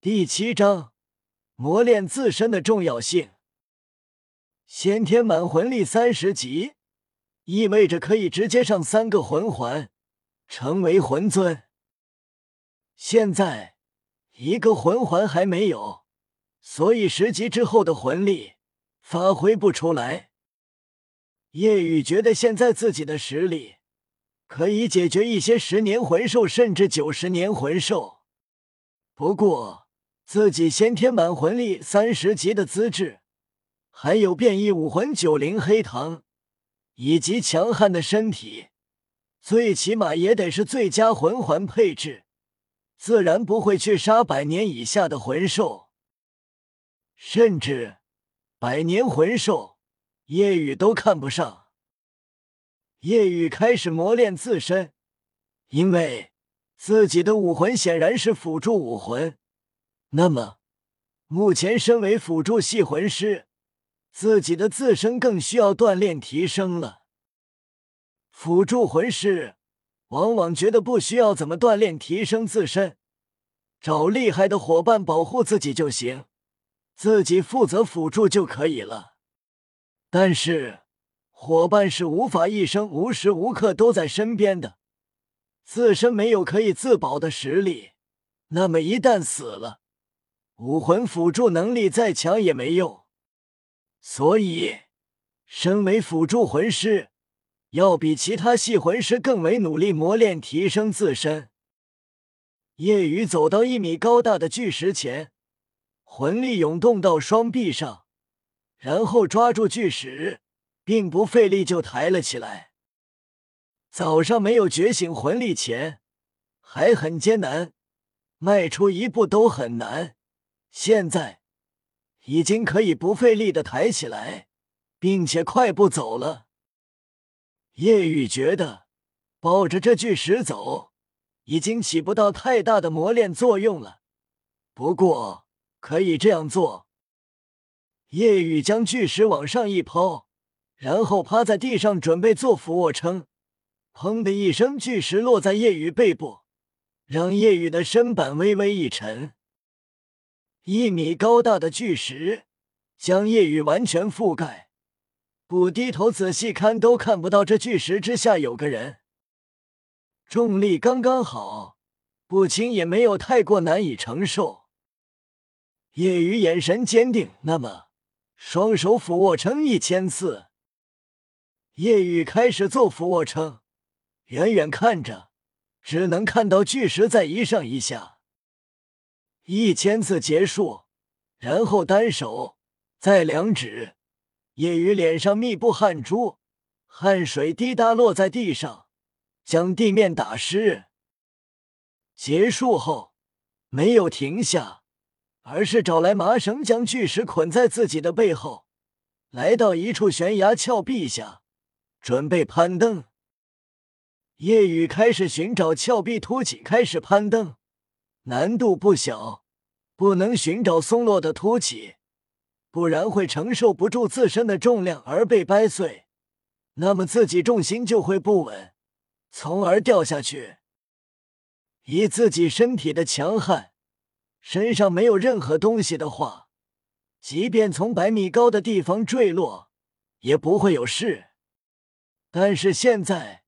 第七章，磨练自身的重要性。先天满魂力三十级，意味着可以直接上三个魂环，成为魂尊。现在一个魂环还没有，所以十级之后的魂力发挥不出来。叶雨觉得现在自己的实力可以解决一些十年魂兽甚至九十年魂兽，不过自己先天满魂力三十级的资质。还有变异武魂九灵黑糖，以及强悍的身体，最起码也得是最佳魂环配置，自然不会去杀百年以下的魂兽，甚至百年魂兽，叶雨都看不上。夜雨开始磨练自身，因为自己的武魂显然是辅助武魂，那么目前身为辅助系魂师。自己的自身更需要锻炼提升了。辅助魂师往往觉得不需要怎么锻炼提升自身，找厉害的伙伴保护自己就行，自己负责辅助就可以了。但是伙伴是无法一生无时无刻都在身边的，自身没有可以自保的实力，那么一旦死了，武魂辅助能力再强也没用。所以，身为辅助魂师，要比其他系魂师更为努力磨练提升自身。夜雨走到一米高大的巨石前，魂力涌动到双臂上，然后抓住巨石，并不费力就抬了起来。早上没有觉醒魂力前，还很艰难，迈出一步都很难。现在。已经可以不费力的抬起来，并且快步走了。叶雨觉得抱着这巨石走已经起不到太大的磨练作用了，不过可以这样做。叶雨将巨石往上一抛，然后趴在地上准备做俯卧撑。砰的一声，巨石落在叶雨背部，让叶雨的身板微微一沉。一米高大的巨石将夜雨完全覆盖，不低头仔细看都看不到这巨石之下有个人。重力刚刚好，不轻也没有太过难以承受。夜雨眼神坚定，那么双手俯卧撑一千次。夜雨开始做俯卧撑，远远看着，只能看到巨石在一上一下。一千次结束，然后单手，再两指，夜雨脸上密布汗珠，汗水滴答落在地上，将地面打湿。结束后，没有停下，而是找来麻绳，将巨石捆在自己的背后，来到一处悬崖峭壁下，准备攀登。夜雨开始寻找峭壁凸起，开始攀登。难度不小，不能寻找松落的凸起，不然会承受不住自身的重量而被掰碎，那么自己重心就会不稳，从而掉下去。以自己身体的强悍，身上没有任何东西的话，即便从百米高的地方坠落，也不会有事。但是现在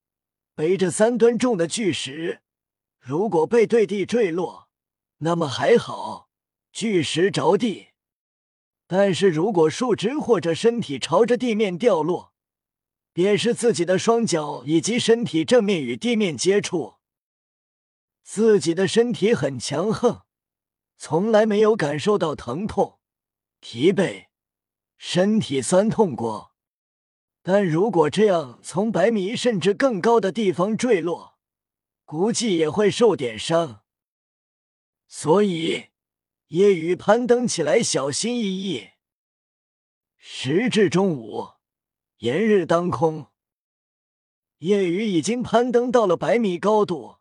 背着三吨重的巨石，如果被对地坠落，那么还好，巨石着地。但是如果树枝或者身体朝着地面掉落，便是自己的双脚以及身体正面与地面接触。自己的身体很强横，从来没有感受到疼痛、疲惫、身体酸痛过。但如果这样从百米甚至更高的地方坠落，估计也会受点伤。所以，夜雨攀登起来小心翼翼。时至中午，炎日当空，夜雨已经攀登到了百米高度，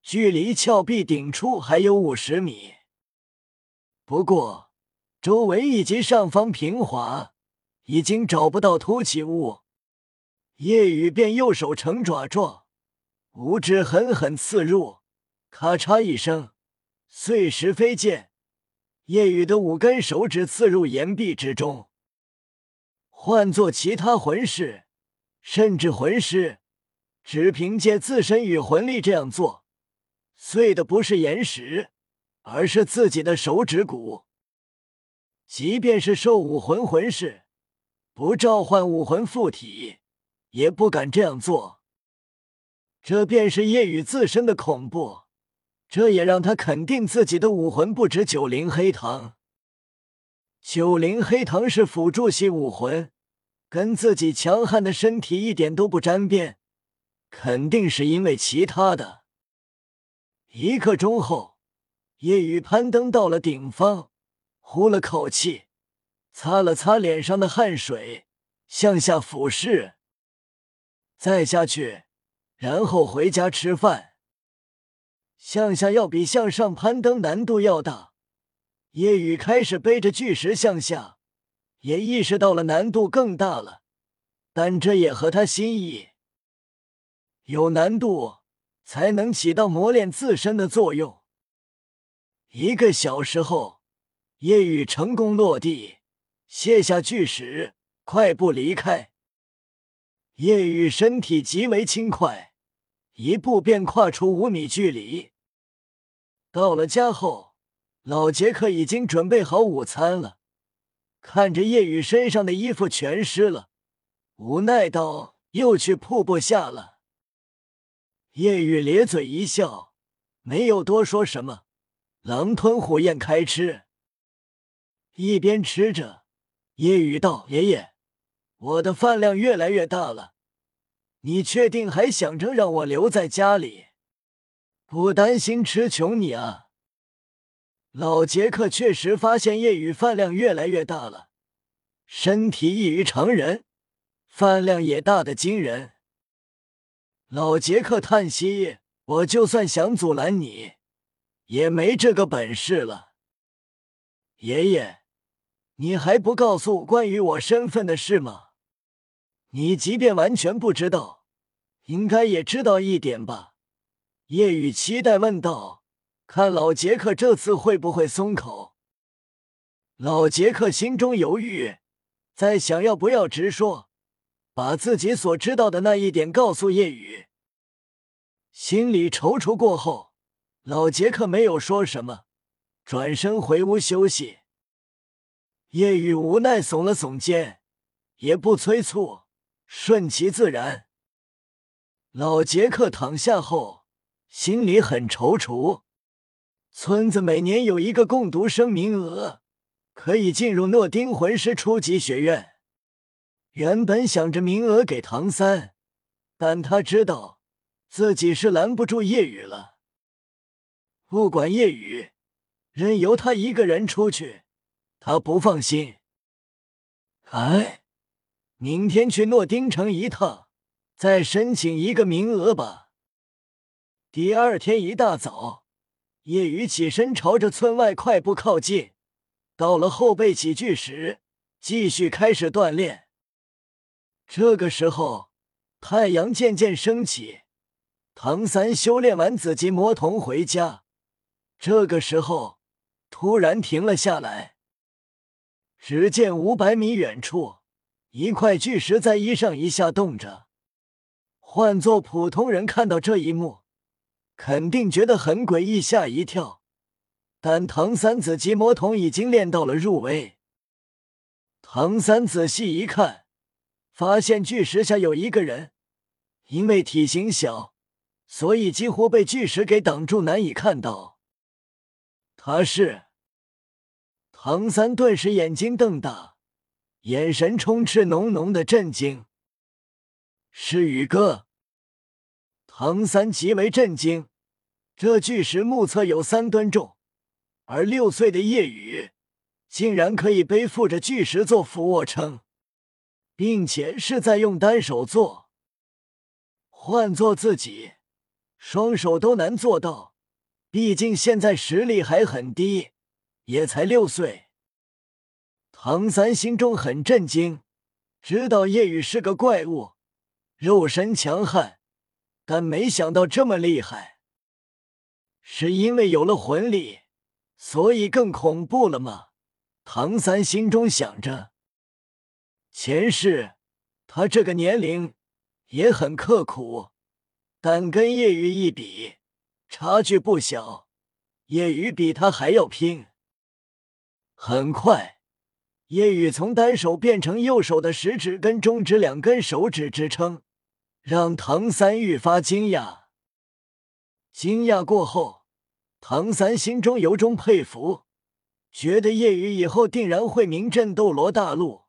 距离峭壁顶处还有五十米。不过，周围以及上方平滑，已经找不到凸起物。夜雨便右手成爪状，五指狠狠刺入，咔嚓一声。碎石飞溅，夜雨的五根手指刺入岩壁之中。换做其他魂师，甚至魂师，只凭借自身与魂力这样做，碎的不是岩石，而是自己的手指骨。即便是兽武魂魂师，不召唤武魂附体，也不敢这样做。这便是夜雨自身的恐怖，这也让他肯定自己的武魂不止九灵黑糖。九灵黑糖是辅助系武魂。跟自己强悍的身体一点都不沾边，肯定是因为其他的。一刻钟后，夜雨攀登到了顶峰，呼了口气，擦了擦脸上的汗水，向下俯视，再下去，然后回家吃饭。向下要比向上攀登难度要大，夜雨开始背着巨石向下。也意识到了难度更大了，但这也合他心意。有难度才能起到磨练自身的作用。一个小时后，夜雨成功落地，卸下巨石，快步离开。夜雨身体极为轻快，一步便跨出五米距离。到了家后，老杰克已经准备好午餐了。看着叶雨身上的衣服全湿了，无奈道：“又去瀑布下了。”叶雨咧嘴一笑，没有多说什么，狼吞虎咽开吃。一边吃着，叶雨道：“爷爷，我的饭量越来越大了，你确定还想着让我留在家里？不担心吃穷你啊？”老杰克确实发现夜雨饭量越来越大了，身体异于常人，饭量也大的惊人。老杰克叹息：“我就算想阻拦你，也没这个本事了。”爷爷，你还不告诉关于我身份的事吗？你即便完全不知道，应该也知道一点吧？叶雨期待问道。看老杰克这次会不会松口？老杰克心中犹豫，在想要不要直说，把自己所知道的那一点告诉叶雨。心里踌躇过后，老杰克没有说什么，转身回屋休息。叶雨无奈耸了耸肩，也不催促，顺其自然。老杰克躺下后，心里很踌躇。村子每年有一个共读生名额，可以进入诺丁魂师初级学院。原本想着名额给唐三，但他知道自己是拦不住夜雨了。不管夜雨，任由他一个人出去，他不放心。哎，明天去诺丁城一趟，再申请一个名额吧。第二天一大早。叶雨起身，朝着村外快步靠近。到了后背起巨石，继续开始锻炼。这个时候，太阳渐渐升起。唐三修炼完紫极魔童回家，这个时候突然停了下来。只见五百米远处，一块巨石在一上一下动着。换做普通人看到这一幕。肯定觉得很诡异，吓一跳。但唐三子极魔童已经练到了入微。唐三仔细一看，发现巨石下有一个人，因为体型小，所以几乎被巨石给挡住，难以看到。他是唐三，顿时眼睛瞪大，眼神充斥浓浓的震惊。是宇哥。唐三极为震惊，这巨石目测有三吨重，而六岁的夜雨竟然可以背负着巨石做俯卧撑，并且是在用单手做。换做自己，双手都难做到，毕竟现在实力还很低，也才六岁。唐三心中很震惊，知道夜雨是个怪物，肉身强悍。但没想到这么厉害，是因为有了魂力，所以更恐怖了吗？唐三心中想着。前世他这个年龄也很刻苦，但跟叶雨一比，差距不小。叶雨比他还要拼。很快，叶雨从单手变成右手的食指跟中指两根手指支撑，让唐三愈发惊讶。惊讶过后，唐三心中由衷佩服，觉得叶雨以后定然会名震斗罗大陆。